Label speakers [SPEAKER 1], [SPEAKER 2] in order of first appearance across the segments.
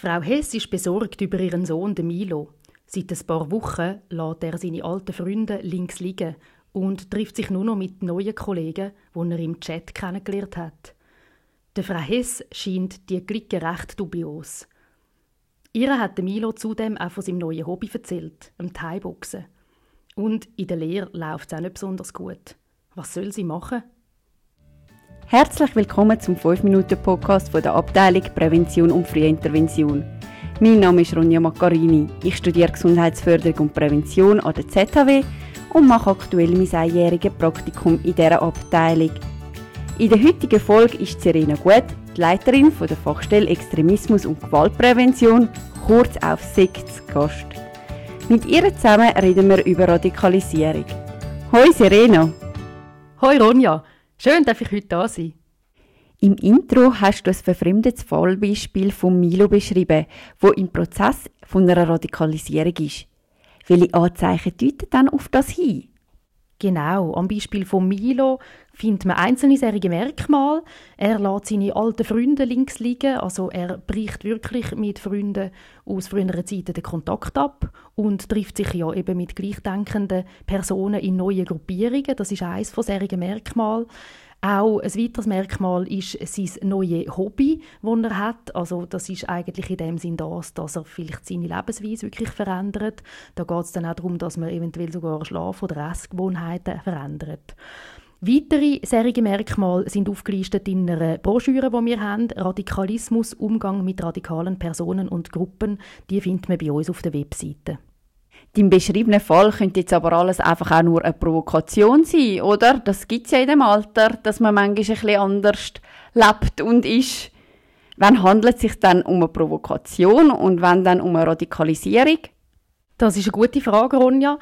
[SPEAKER 1] Frau Hess ist besorgt über ihren Sohn, Milo. Seit ein paar Wochen lässt er seine alten Freunde links liegen und trifft sich nur noch mit neuen Kollegen, die er im Chat kennengelernt hat. Der Frau Hess scheint die Glicke recht dubios. Ihr hat Milo zudem auch von seinem neuen Hobby erzählt, dem Thai-Boxen. Und in der Lehre läuft es auch nicht besonders gut. Was soll sie machen?
[SPEAKER 2] Herzlich willkommen zum 5-Minuten-Podcast von der Abteilung Prävention und Frühintervention. Mein Name ist Ronja Maccarini. Ich studiere Gesundheitsförderung und Prävention an der ZHW und mache aktuell mein einjähriges Praktikum in dieser Abteilung. In der heutigen Folge ist Serena Gut, die Leiterin der Fachstelle Extremismus und Gewaltprävention, kurz auf SECT, Gast. Mit ihr zusammen reden wir über Radikalisierung. Hoi Serena!
[SPEAKER 1] Hoi Ronja! Schön, dass ich heute da sein.
[SPEAKER 2] Im Intro hast du ein verfremdetes Fallbeispiel von Milo beschrieben, wo im Prozess von einer Radikalisierung ist. Welche Anzeichen deuten dann auf das hin?
[SPEAKER 1] Genau, am Beispiel von Milo findet man einzelne serige Merkmale. Er lässt seine alten Freunde links liegen, also er bricht wirklich mit Freunden aus früheren Zeiten den Kontakt ab und trifft sich ja eben mit gleichdenkenden Personen in neuen Gruppierungen. Das ist eines von serigen Merkmalen. Auch ein weiteres Merkmal ist sein neues Hobby, das er hat. Also das ist eigentlich in dem Sinn das, dass er vielleicht seine Lebensweise wirklich verändert. Da geht es dann auch darum, dass man eventuell sogar Schlaf- oder Essgewohnheiten verändert. Weitere serige Merkmale sind aufgelistet in einer Broschüre, die wir haben. Radikalismus, Umgang mit radikalen Personen und Gruppen. Die findet man bei uns auf der Webseite.
[SPEAKER 2] Dein beschriebenen Fall könnte jetzt aber alles einfach auch nur eine Provokation sein, oder? Das gibt es ja in dem Alter, dass man manchmal bisschen anders lebt und ist. Wann handelt es sich dann um eine Provokation und wann dann um eine Radikalisierung?
[SPEAKER 1] Das ist eine gute Frage, Ronja.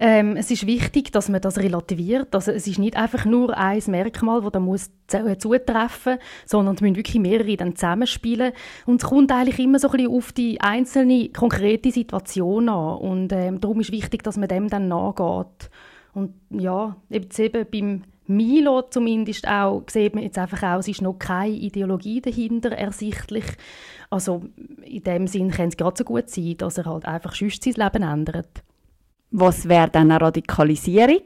[SPEAKER 1] Ähm, es ist wichtig, dass man das relativiert. Also es ist nicht einfach nur ein Merkmal, das da muss zutreffen, sondern es müssen wirklich mehrere dann zusammenspielen. Und es kommt eigentlich immer so ein bisschen auf die einzelne konkrete Situation an. Und ähm, darum ist wichtig, dass man dem dann nachgeht. Und ja, jetzt eben beim Milo zumindest auch, sieht man jetzt einfach auch, es ist noch keine Ideologie dahinter ersichtlich. Also in dem Sinn kann es gerade so gut sein, dass er halt einfach sonst sein Leben ändert.
[SPEAKER 2] Was wäre dann eine Radikalisierung?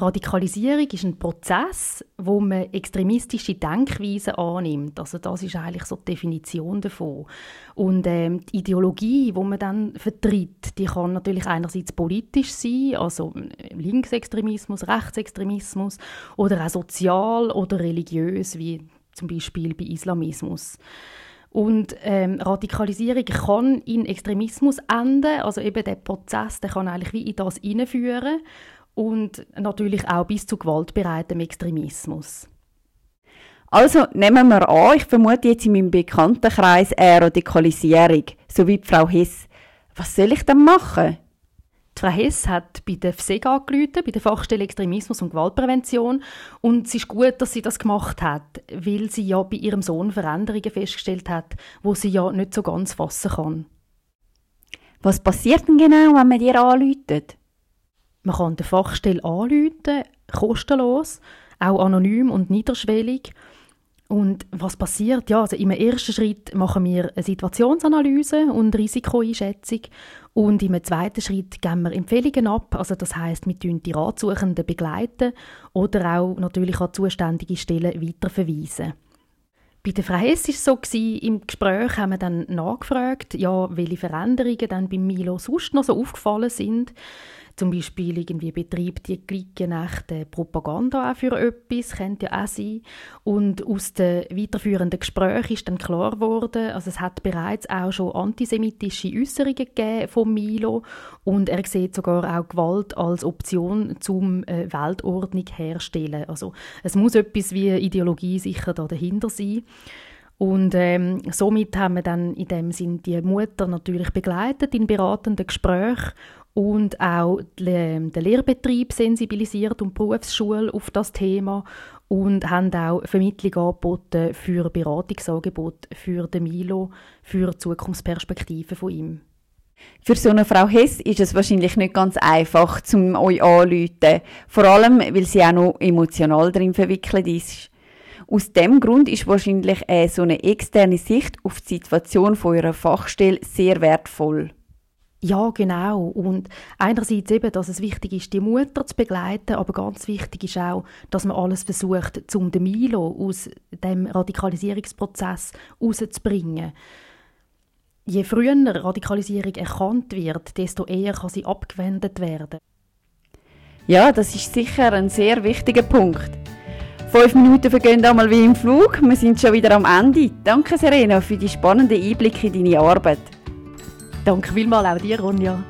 [SPEAKER 1] Radikalisierung ist ein Prozess, wo man extremistische Denkweisen annimmt. Also das ist eigentlich so die Definition davon. Und ähm, die Ideologie, wo man dann vertritt, die kann natürlich einerseits politisch sein, also Linksextremismus, Rechtsextremismus, oder auch sozial oder religiös, wie zum Beispiel bei Islamismus. Und ähm, Radikalisierung kann in Extremismus enden, also eben der Prozess, der kann eigentlich wie in das hineinführen und natürlich auch bis zu gewaltbereitem Extremismus.
[SPEAKER 2] Also nehmen wir an, ich vermute jetzt in meinem Bekanntenkreis eine Radikalisierung, so wie Frau Hess. Was soll ich dann machen?
[SPEAKER 1] Die Frau Hess hat bei der FSEG angerufen, bei der Fachstelle Extremismus und Gewaltprävention. Und es ist gut, dass sie das gemacht hat, weil sie ja bei ihrem Sohn Veränderungen festgestellt hat, wo sie ja nicht so ganz fassen kann.
[SPEAKER 2] Was passiert denn genau, wenn man dir anruft?
[SPEAKER 1] Man kann der Fachstelle anrufen, kostenlos, auch anonym und niederschwellig. Und was passiert? Ja, also im ersten Schritt machen wir eine Situationsanalyse und Risikoeinschätzung und im zweiten Schritt geben wir Empfehlungen ab. Also das heißt, wir begleiten die Ratsuchenden begleiten oder auch natürlich an zuständige Stellen weiterverweisen. Bei der Frau Hess war es so, gewesen, im Gespräch haben wir dann nachgefragt, ja, welche Veränderungen dann bei Milo sonst noch so aufgefallen sind. Zum Beispiel irgendwie betreibt die Clique nach der Propaganda auch für etwas, könnte ja auch sein. Und aus den weiterführenden Gesprächen ist dann klar geworden, also es hat bereits auch schon antisemitische Äußerungen gegeben von Milo und er sieht sogar auch Gewalt als Option zum äh, Weltordnung herstellen. Also es muss etwas wie Ideologie sicher da dahinter sein. Und ähm, somit haben wir dann in dem Sinn die Mutter natürlich begleitet in beratenden Gesprächen und auch den Lehrbetrieb sensibilisiert und die Berufsschule auf das Thema und haben auch Vermittlung angeboten für Beratungsangebote für den Milo, für Zukunftsperspektiven von ihm.
[SPEAKER 2] Für so eine Frau Hess ist es wahrscheinlich nicht ganz einfach, zum euch anzurufen. Vor allem, weil sie auch noch emotional drin verwickelt ist. Aus dem Grund ist wahrscheinlich äh, so eine externe Sicht auf die Situation von eurer Fachstelle sehr wertvoll.
[SPEAKER 1] Ja, genau. Und einerseits eben, dass es wichtig ist, die Mutter zu begleiten, aber ganz wichtig ist auch, dass man alles versucht, zum den Milo aus dem Radikalisierungsprozess rauszubringen. Je früher Radikalisierung erkannt wird, desto eher kann sie abgewendet werden.
[SPEAKER 2] Ja, das ist sicher ein sehr wichtiger Punkt. Fünf Minuten vergehen einmal wie im Flug. Wir sind schon wieder am Ende. Danke, Serena, für die spannenden Einblicke in deine Arbeit.
[SPEAKER 1] Danke vielmals auch dir, Ronja.